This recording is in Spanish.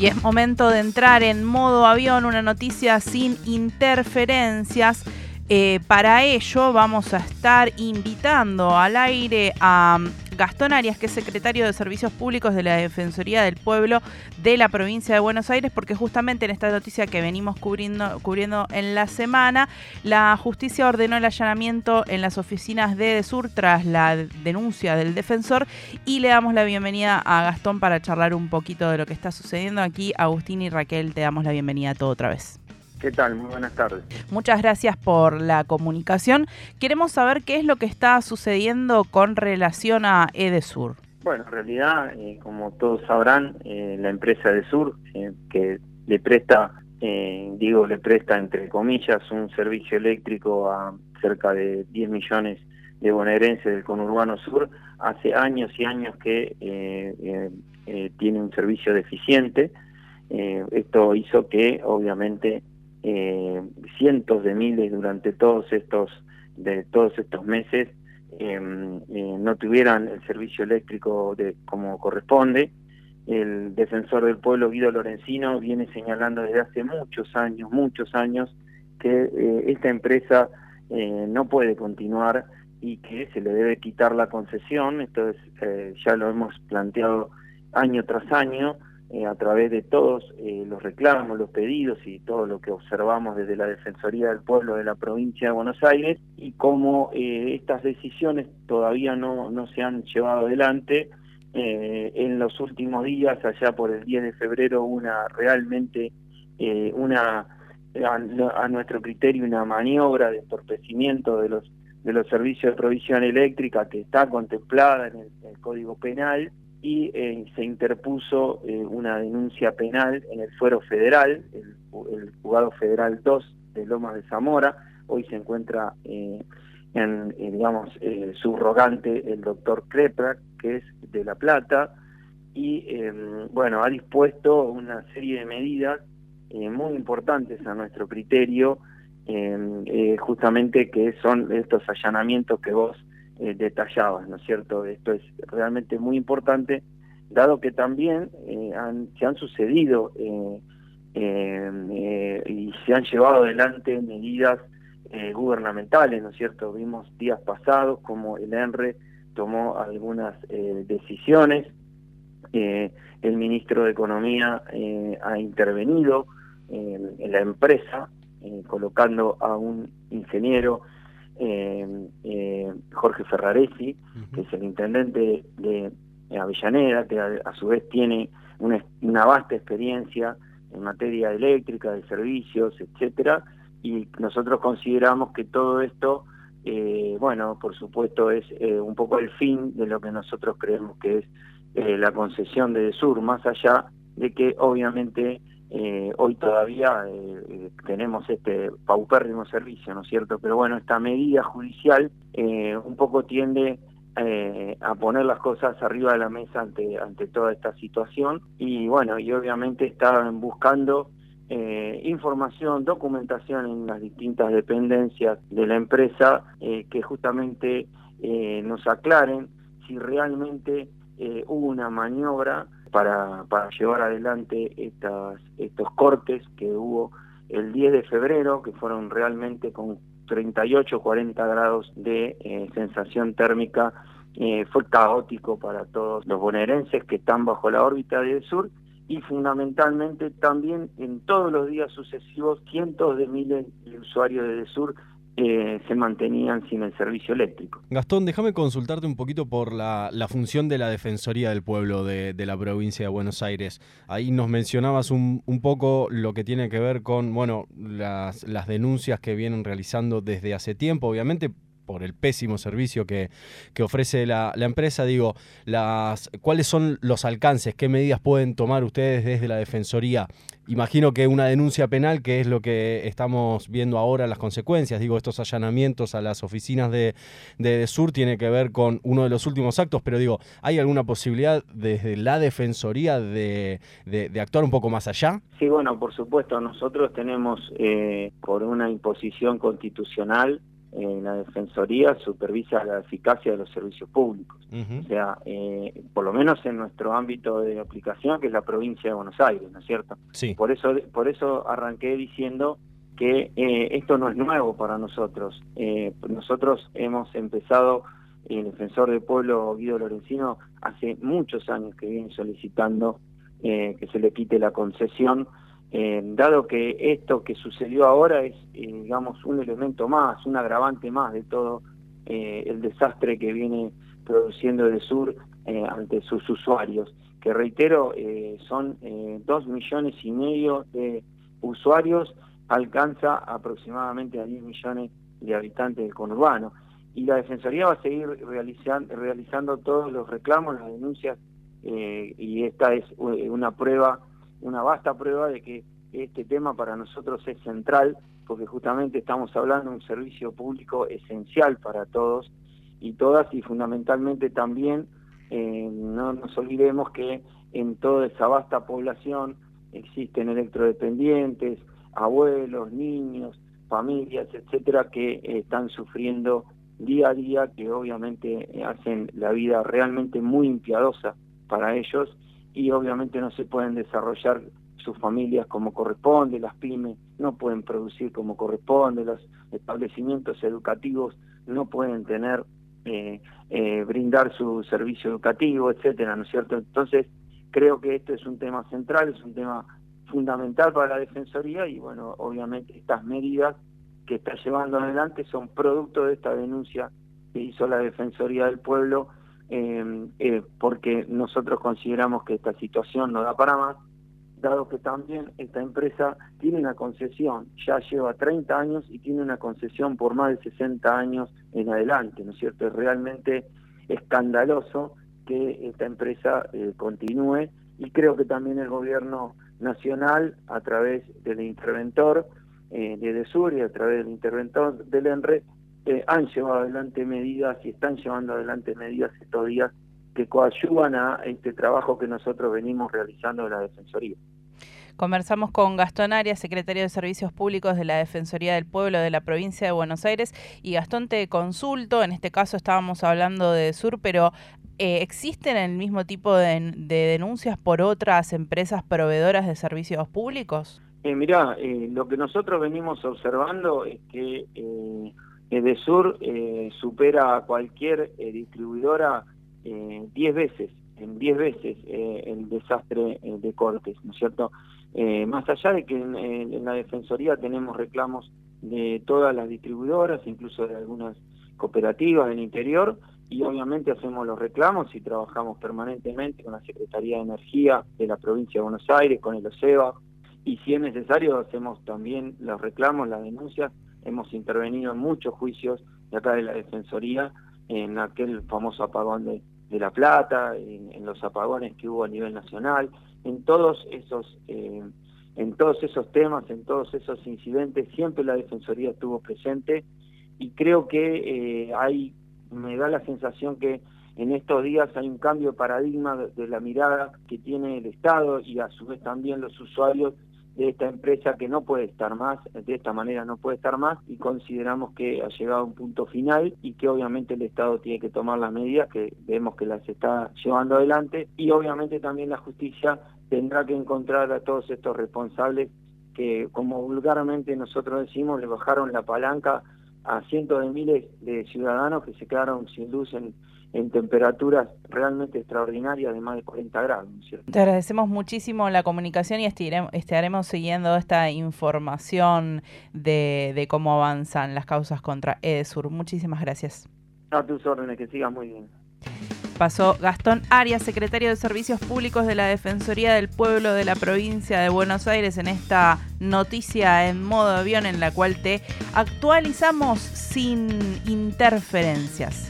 Y es momento de entrar en modo avión, una noticia sin interferencias. Eh, para ello vamos a estar invitando al aire a Gastón Arias, que es secretario de Servicios Públicos de la Defensoría del Pueblo de la provincia de Buenos Aires, porque justamente en esta noticia que venimos cubriendo, cubriendo en la semana, la justicia ordenó el allanamiento en las oficinas de Desur tras la denuncia del defensor y le damos la bienvenida a Gastón para charlar un poquito de lo que está sucediendo aquí. Agustín y Raquel, te damos la bienvenida a todo otra vez. ¿Qué tal? Muy buenas tardes. Muchas gracias por la comunicación. Queremos saber qué es lo que está sucediendo con relación a Edesur. Bueno, en realidad, eh, como todos sabrán, eh, la empresa Edesur, eh, que le presta, digo, le presta entre comillas un servicio eléctrico a cerca de 10 millones de bonaerenses del conurbano sur, hace años y años que tiene un servicio deficiente. esto hizo que, obviamente, eh, cientos de miles durante todos estos de todos estos meses em, eh, no tuvieran el servicio eléctrico de, como corresponde. El defensor del pueblo Guido Lorenzino viene señalando desde hace muchos años, muchos años, que eh, esta empresa eh, no puede continuar y que se le debe quitar la concesión. Esto ya lo hemos planteado año tras año eh, a través de todos eh, los reclamos, los pedidos y todo lo que observamos desde la Defensoría del Pueblo de la provincia de Buenos Aires y cómo eh, estas decisiones todavía no, no se han llevado adelante. en los últimos días, allá por el 10 de febrero, una realmente una a, nuestro criterio una maniobra de entorpecimiento de los de los servicios de provisión eléctrica que está contemplada en el Código Penal y eh, se interpuso eh, una denuncia penal en el fuero federal, el, el, juzgado federal 2 de Lomas de Zamora. Hoy se encuentra eh, en, digamos, subrogante el doctor Kreprak, que es de La Plata, y bueno, ha dispuesto una serie de medidas muy importantes a nuestro criterio, justamente que son estos allanamientos que vos eh, ¿no es cierto? Esto es realmente muy importante, dado que también eh, se han sucedido eh, eh, y se han llevado adelante medidas gubernamentales, ¿no es cierto? Vimos días pasados como el ENRE tomó algunas decisiones, el ministro de Economía ha intervenido en la empresa, colocando a un ingeniero eh, eh, Jorge Ferraresi, que es el intendente de, Avellaneda, que a, su vez tiene una, vasta experiencia en materia eléctrica, de servicios, etcétera, y nosotros consideramos que todo esto, eh, bueno, por supuesto es eh, un poco el fin de lo que nosotros creemos que es la concesión de Sur, más allá de que obviamente eh, hoy todavía eh, eh, tenemos este paupérrimo servicio, ¿no es cierto? Pero bueno, esta medida judicial un poco tiende a poner las cosas arriba de la mesa ante, ante toda esta situación y bueno, y obviamente están buscando información, documentación en las distintas dependencias de la empresa que justamente nos aclaren si realmente hubo una maniobra para, para llevar adelante estas, estos cortes que hubo el 10 de febrero, que fueron realmente con 38, 40 grados de eh, sensación térmica. Eh, fue caótico para todos los bonaerenses que están bajo la órbita del sur y fundamentalmente también en todos los días sucesivos cientos de miles de usuarios de Sur se mantenían sin el servicio eléctrico. Gastón, déjame consultarte un poquito por la, función de la Defensoría del Pueblo de, la provincia de Buenos Aires. Ahí nos mencionabas un, poco lo que tiene que ver con bueno, las, las denuncias que vienen realizando desde hace tiempo, obviamente por el pésimo servicio que, que ofrece la, empresa, digo, las, ¿cuáles son los alcances? ¿Qué medidas pueden tomar ustedes desde la Defensoría? Imagino que una denuncia penal, que es lo que estamos viendo ahora, las consecuencias, digo, estos allanamientos a las oficinas de, de, Sur tiene que ver con uno de los últimos actos, pero digo, ¿hay alguna posibilidad desde la Defensoría de, de, actuar un poco más allá? Sí, bueno, por supuesto, nosotros tenemos eh, por una imposición constitucional eh, la Defensoría supervisa la eficacia de los servicios públicos. O sea, eh, por lo menos en nuestro ámbito de aplicación, que es la provincia de Buenos Aires, ¿no es cierto? Sí. Por eso, por eso arranqué diciendo que eh, esto no es nuevo para nosotros. nosotros hemos empezado, el defensor del pueblo Guido Lorenzino, hace muchos años que viene solicitando que se le quite la concesión eh, dado que esto que sucedió ahora es, eh, digamos, un elemento más, un agravante más de todo eh, el desastre que viene produciendo el sur ante sus usuarios, que reitero, son dos millones y medio de usuarios, alcanza aproximadamente a 10 millones de habitantes del conurbano. Y la Defensoría va a seguir realizando, realizando todos los reclamos, las denuncias, y esta es una prueba una vasta prueba de que este tema para nosotros es central, porque justamente estamos hablando de un servicio público esencial para todos y todas, y fundamentalmente también eh, no nos olvidemos que en toda esa vasta población existen electrodependientes, abuelos, niños, familias, etcétera, que están sufriendo día a día, que obviamente hacen la vida realmente muy impiadosa para ellos y obviamente no se pueden desarrollar sus familias como corresponde, las pymes no pueden producir como corresponde, los establecimientos educativos no pueden tener, eh, eh, brindar su servicio educativo, etcétera, ¿no es cierto? Entonces, creo que este es un tema central, es un tema fundamental para la Defensoría y, bueno, obviamente estas medidas que está llevando adelante son producto de esta denuncia que hizo la Defensoría del Pueblo eh, eh, porque nosotros consideramos que esta situación no da para más, dado que también esta empresa tiene una concesión, ya lleva 30 años y tiene una concesión por más de 60 años en adelante, ¿no es cierto? Es realmente escandaloso que esta empresa eh, continúe y creo que también el gobierno nacional, a través del interventor eh, de DESUR y a través del interventor del ENRE, eh, han llevado adelante medidas y están llevando adelante medidas estos días que coadyuvan a este trabajo que nosotros venimos realizando de la Defensoría. Conversamos con Gastón Arias, secretario de Servicios Públicos de la Defensoría del Pueblo de la provincia de Buenos Aires. Y Gastón, te consulto, en este caso estábamos hablando de Sur, pero eh, ¿existen el mismo tipo de, denuncias por otras empresas proveedoras de servicios públicos? Eh, mirá, eh, lo que nosotros venimos observando es que Edesur eh, supera a cualquier eh, distribuidora 10 eh, veces, en 10 veces eh, el desastre de cortes, ¿no es cierto? más allá de que en, la Defensoría tenemos reclamos de todas las distribuidoras, incluso de algunas cooperativas del interior, y obviamente hacemos los reclamos y trabajamos permanentemente con la Secretaría de Energía de la provincia de Buenos Aires, con el OSEBA, y si es necesario hacemos también los reclamos, las denuncias hemos intervenido en muchos juicios de acá de la Defensoría, en aquel famoso apagón de, La Plata, en, los apagones que hubo a nivel nacional, en todos esos... Eh, en todos esos temas, en todos esos incidentes, siempre la Defensoría estuvo presente y creo que eh, hay, me da la sensación que en estos días hay un cambio de paradigma de la mirada que tiene el Estado y a su vez también los usuarios de esta empresa que no puede estar más, de esta manera no puede estar más y consideramos que ha llegado a un punto final y que obviamente el Estado tiene que tomar las medidas que vemos que las está llevando adelante y obviamente también la justicia tendrá que encontrar a todos estos responsables que como vulgarmente nosotros decimos le bajaron la palanca a cientos de miles de ciudadanos que se quedaron sin luz en, en temperaturas realmente extraordinarias de más de 40 grados. Te agradecemos muchísimo la comunicación y estaremos siguiendo esta información de, de, cómo avanzan las causas contra EDESUR. Muchísimas gracias. A tus órdenes, que sigas muy bien. Pasó Gastón Arias, secretario de Servicios Públicos de la Defensoría del Pueblo de la provincia de Buenos Aires, en esta noticia en modo avión en la cual te actualizamos sin interferencias.